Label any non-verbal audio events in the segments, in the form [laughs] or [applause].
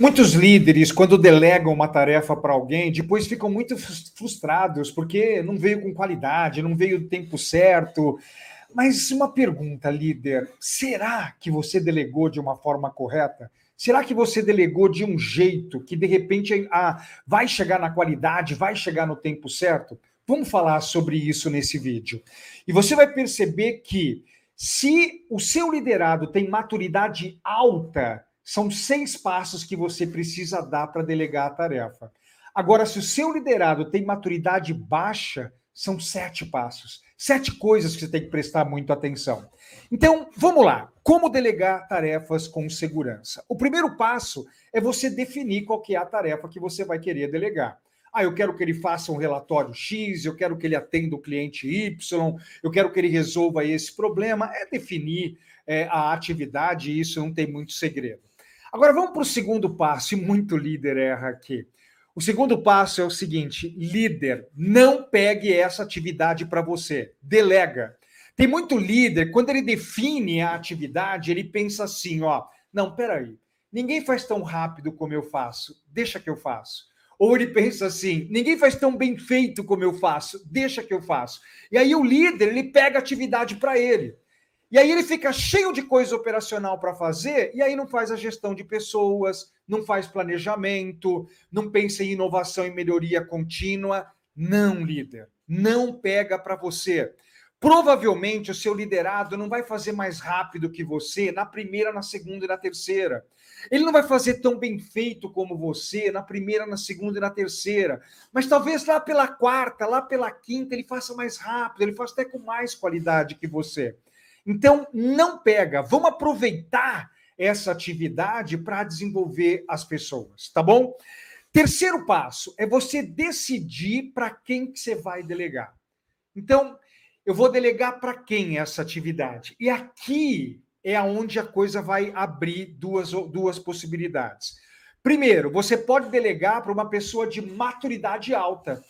Muitos líderes, quando delegam uma tarefa para alguém, depois ficam muito frustrados porque não veio com qualidade, não veio no tempo certo. Mas uma pergunta, líder: será que você delegou de uma forma correta? Será que você delegou de um jeito que de repente ah, vai chegar na qualidade, vai chegar no tempo certo? Vamos falar sobre isso nesse vídeo. E você vai perceber que se o seu liderado tem maturidade alta, são seis passos que você precisa dar para delegar a tarefa. Agora, se o seu liderado tem maturidade baixa, são sete passos. Sete coisas que você tem que prestar muito atenção. Então, vamos lá. Como delegar tarefas com segurança? O primeiro passo é você definir qual que é a tarefa que você vai querer delegar. Ah, eu quero que ele faça um relatório X, eu quero que ele atenda o cliente Y, eu quero que ele resolva esse problema. É definir é, a atividade, isso não tem muito segredo. Agora vamos para o segundo passo, e muito líder erra aqui. O segundo passo é o seguinte: líder, não pegue essa atividade para você, delega. Tem muito líder, quando ele define a atividade, ele pensa assim: ó, não, peraí, ninguém faz tão rápido como eu faço, deixa que eu faço. Ou ele pensa assim: ninguém faz tão bem feito como eu faço, deixa que eu faço. E aí o líder, ele pega a atividade para ele. E aí ele fica cheio de coisa operacional para fazer, e aí não faz a gestão de pessoas, não faz planejamento, não pensa em inovação e melhoria contínua. Não, líder, não pega para você. Provavelmente o seu liderado não vai fazer mais rápido que você na primeira, na segunda e na terceira. Ele não vai fazer tão bem feito como você na primeira, na segunda e na terceira. Mas talvez lá pela quarta, lá pela quinta, ele faça mais rápido, ele faça até com mais qualidade que você. Então, não pega, vamos aproveitar essa atividade para desenvolver as pessoas, tá bom? Terceiro passo é você decidir para quem que você vai delegar. Então, eu vou delegar para quem essa atividade? E aqui é aonde a coisa vai abrir duas, duas possibilidades. Primeiro, você pode delegar para uma pessoa de maturidade alta.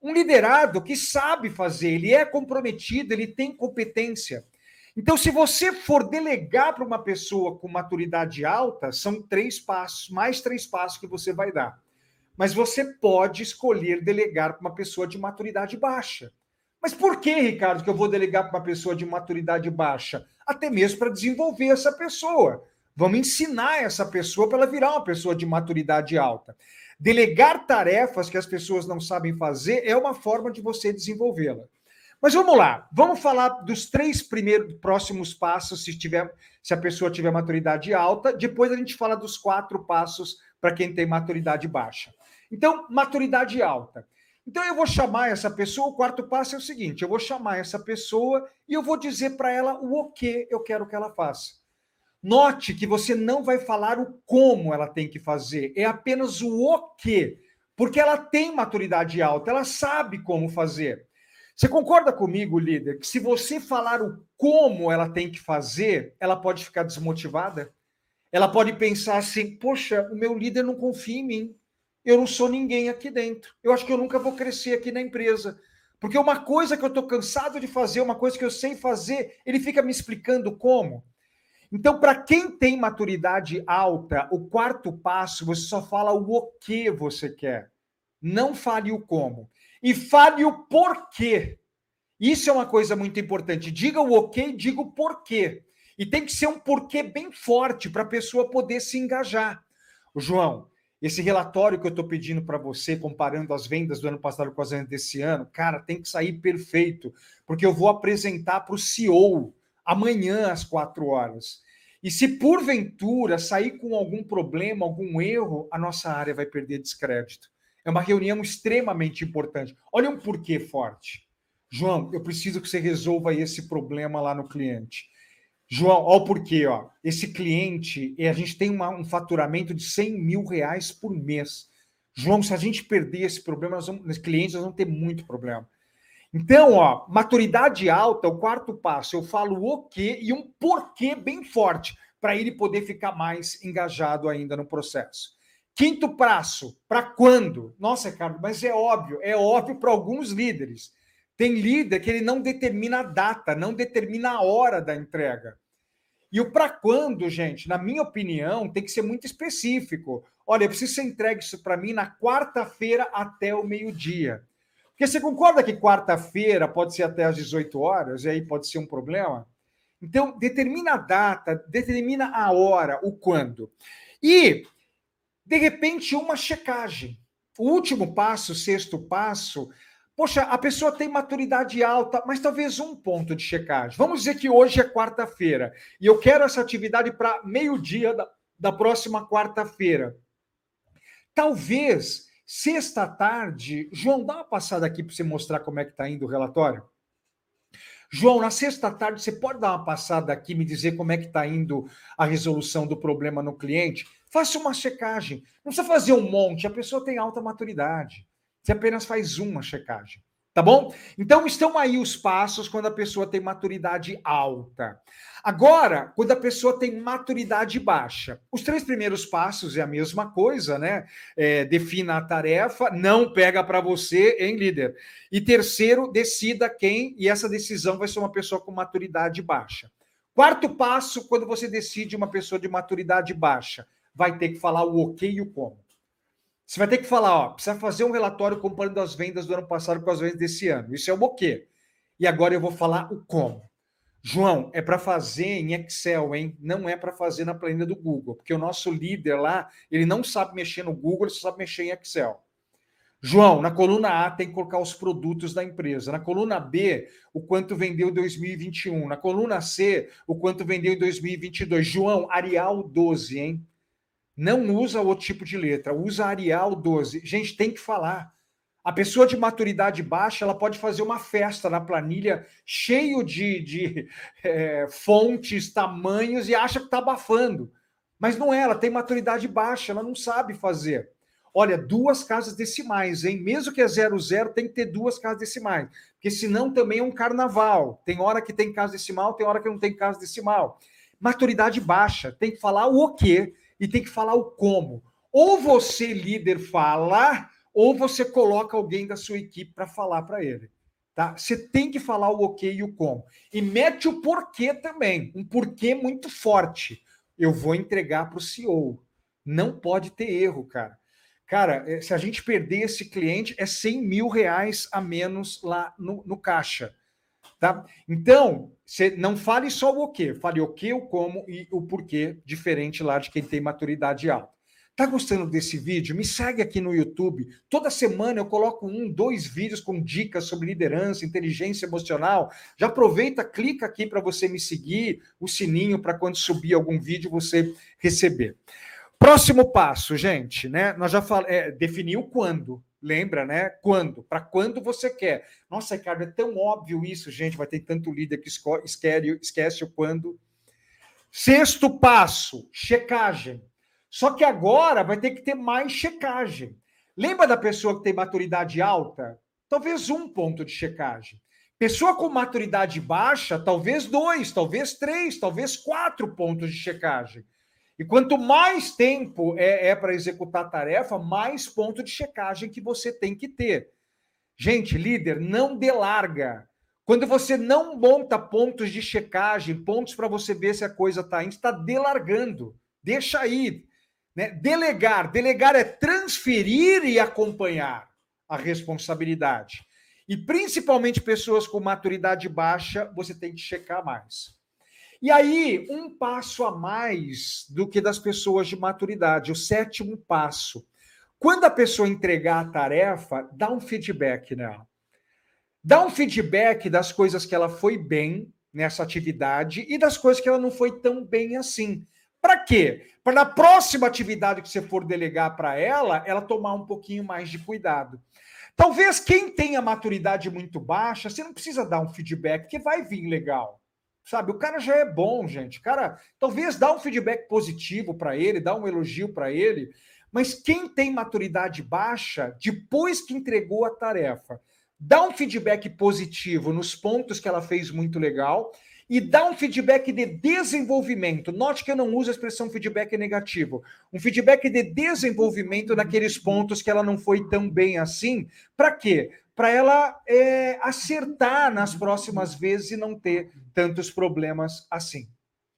Um liderado que sabe fazer, ele é comprometido, ele tem competência. Então, se você for delegar para uma pessoa com maturidade alta, são três passos, mais três passos que você vai dar. Mas você pode escolher delegar para uma pessoa de maturidade baixa. Mas por que, Ricardo, que eu vou delegar para uma pessoa de maturidade baixa? Até mesmo para desenvolver essa pessoa. Vamos ensinar essa pessoa para ela virar uma pessoa de maturidade alta. Delegar tarefas que as pessoas não sabem fazer é uma forma de você desenvolvê-la. Mas vamos lá, vamos falar dos três primeiros próximos passos, se tiver, se a pessoa tiver maturidade alta. Depois a gente fala dos quatro passos para quem tem maturidade baixa. Então, maturidade alta. Então eu vou chamar essa pessoa. O quarto passo é o seguinte: eu vou chamar essa pessoa e eu vou dizer para ela o que eu quero que ela faça. Note que você não vai falar o como ela tem que fazer, é apenas o o que, porque ela tem maturidade alta, ela sabe como fazer. Você concorda comigo, líder, que se você falar o como ela tem que fazer, ela pode ficar desmotivada? Ela pode pensar assim: poxa, o meu líder não confia em mim. Eu não sou ninguém aqui dentro. Eu acho que eu nunca vou crescer aqui na empresa. Porque uma coisa que eu estou cansado de fazer, uma coisa que eu sei fazer, ele fica me explicando como. Então, para quem tem maturidade alta, o quarto passo, você só fala o que você quer. Não fale o como e fale o porquê. Isso é uma coisa muito importante. Diga o ok, diga o porquê. E tem que ser um porquê bem forte para a pessoa poder se engajar. João, esse relatório que eu estou pedindo para você, comparando as vendas do ano passado com as vendas desse ano, cara, tem que sair perfeito, porque eu vou apresentar para o CEO amanhã às quatro horas. E se porventura sair com algum problema, algum erro, a nossa área vai perder descrédito. É uma reunião extremamente importante. Olha um porquê forte. João, eu preciso que você resolva esse problema lá no cliente. João, olha o porquê, ó. Esse cliente, a gente tem uma, um faturamento de 100 mil reais por mês. João, se a gente perder esse problema, nós vamos, os clientes nós vamos ter muito problema. Então, ó, maturidade alta, o quarto passo, eu falo o quê e um porquê bem forte, para ele poder ficar mais engajado ainda no processo. Quinto prazo, para quando? Nossa, Ricardo, mas é óbvio, é óbvio para alguns líderes. Tem líder que ele não determina a data, não determina a hora da entrega. E o para quando, gente, na minha opinião, tem que ser muito específico. Olha, eu preciso ser entregue isso para mim na quarta-feira até o meio-dia. Porque você concorda que quarta-feira pode ser até às 18 horas, e aí pode ser um problema? Então, determina a data, determina a hora, o quando. E, de repente, uma checagem. O último passo, o sexto passo, poxa, a pessoa tem maturidade alta, mas talvez um ponto de checagem. Vamos dizer que hoje é quarta-feira e eu quero essa atividade para meio-dia da, da próxima quarta-feira. Talvez Sexta tarde, João, dá uma passada aqui para você mostrar como é que está indo o relatório. João, na sexta tarde, você pode dar uma passada aqui e me dizer como é que está indo a resolução do problema no cliente? Faça uma checagem. Não precisa fazer um monte, a pessoa tem alta maturidade. Você apenas faz uma checagem. Tá bom? Então estão aí os passos quando a pessoa tem maturidade alta. Agora, quando a pessoa tem maturidade baixa, os três primeiros passos é a mesma coisa, né? É, defina a tarefa, não pega para você, em líder? E terceiro, decida quem, e essa decisão vai ser uma pessoa com maturidade baixa. Quarto passo, quando você decide uma pessoa de maturidade baixa, vai ter que falar o ok e o como. Você vai ter que falar, ó, precisa fazer um relatório comparando as vendas do ano passado com as vendas desse ano. Isso é o quê? E agora eu vou falar o como. João, é para fazer em Excel, hein? Não é para fazer na planilha do Google, porque o nosso líder lá, ele não sabe mexer no Google, ele só sabe mexer em Excel. João, na coluna A tem que colocar os produtos da empresa. Na coluna B, o quanto vendeu em 2021. Na coluna C, o quanto vendeu em 2022. João, Arial 12, hein? Não usa o tipo de letra, usa Arial 12. Gente, tem que falar. A pessoa de maturidade baixa, ela pode fazer uma festa na planilha cheio de, de é, [laughs] fontes, tamanhos e acha que está abafando. Mas não é, ela tem maturidade baixa, ela não sabe fazer. Olha, duas casas decimais, hein? Mesmo que é zero zero, tem que ter duas casas decimais, porque senão também é um carnaval. Tem hora que tem casa decimal, tem hora que não tem casa decimal. Maturidade baixa, tem que falar o quê? E tem que falar o como. Ou você, líder, fala, ou você coloca alguém da sua equipe para falar para ele. Tá? Você tem que falar o ok e o como. E mete o porquê também. Um porquê muito forte. Eu vou entregar para o CEO. Não pode ter erro, cara. Cara, eh, se a gente perder esse cliente, é 100 mil reais a menos lá no, no caixa. Tá? Então, você não fale só o que, fale o que, o como e o porquê, diferente lá de quem tem maturidade alta. Tá gostando desse vídeo? Me segue aqui no YouTube. Toda semana eu coloco um, dois vídeos com dicas sobre liderança, inteligência emocional. Já aproveita, clica aqui para você me seguir, o sininho para quando subir algum vídeo você receber. Próximo passo, gente, né? Nós já falamos, é, definir o quando. Lembra, né? Quando? Para quando você quer. Nossa, Ricardo, é tão óbvio isso, gente. Vai ter tanto líder que esquece, esquece o quando. Sexto passo, checagem. Só que agora vai ter que ter mais checagem. Lembra da pessoa que tem maturidade alta? Talvez um ponto de checagem. Pessoa com maturidade baixa, talvez dois, talvez três, talvez quatro pontos de checagem. E quanto mais tempo é, é para executar a tarefa, mais ponto de checagem que você tem que ter. Gente, líder, não delarga. Quando você não monta pontos de checagem, pontos para você ver se a coisa está indo, está delargando. Deixa aí. Né? Delegar. Delegar é transferir e acompanhar a responsabilidade. E principalmente pessoas com maturidade baixa, você tem que checar mais. E aí, um passo a mais do que das pessoas de maturidade, o sétimo passo. Quando a pessoa entregar a tarefa, dá um feedback nela. Dá um feedback das coisas que ela foi bem nessa atividade e das coisas que ela não foi tão bem assim. Para quê? Para na próxima atividade que você for delegar para ela, ela tomar um pouquinho mais de cuidado. Talvez quem tenha maturidade muito baixa, você não precisa dar um feedback, que vai vir legal. Sabe, o cara já é bom, gente. Cara talvez dá um feedback positivo para ele, dá um elogio para ele, mas quem tem maturidade baixa, depois que entregou a tarefa, dá um feedback positivo nos pontos que ela fez muito legal e dá um feedback de desenvolvimento. Note que eu não uso a expressão feedback negativo. Um feedback de desenvolvimento naqueles pontos que ela não foi tão bem assim. Para quê? Para ela é, acertar nas próximas vezes e não ter tantos problemas assim.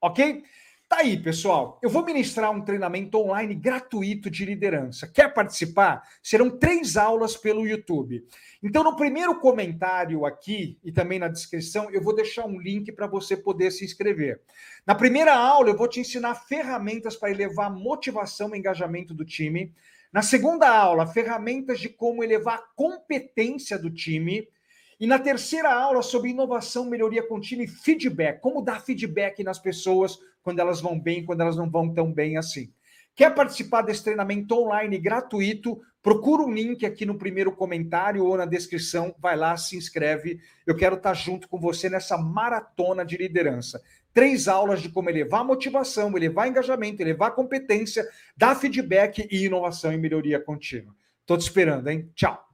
ok? Tá aí, pessoal. Eu vou ministrar um treinamento online gratuito de liderança. Quer participar? Serão três aulas pelo YouTube. Então, no primeiro comentário aqui e também na descrição, eu vou deixar um link para você poder se inscrever. Na primeira aula, eu vou te ensinar ferramentas para elevar a motivação e engajamento do time. Na segunda aula, ferramentas de como elevar a competência do time. E na terceira aula, sobre inovação, melhoria contínua e feedback. Como dar feedback nas pessoas quando elas vão bem, quando elas não vão tão bem assim. Quer participar desse treinamento online gratuito? Procura um link aqui no primeiro comentário ou na descrição. Vai lá, se inscreve. Eu quero estar junto com você nessa maratona de liderança. Três aulas de como elevar motivação, elevar engajamento, elevar competência, dar feedback e inovação e melhoria contínua. Estou te esperando, hein? Tchau.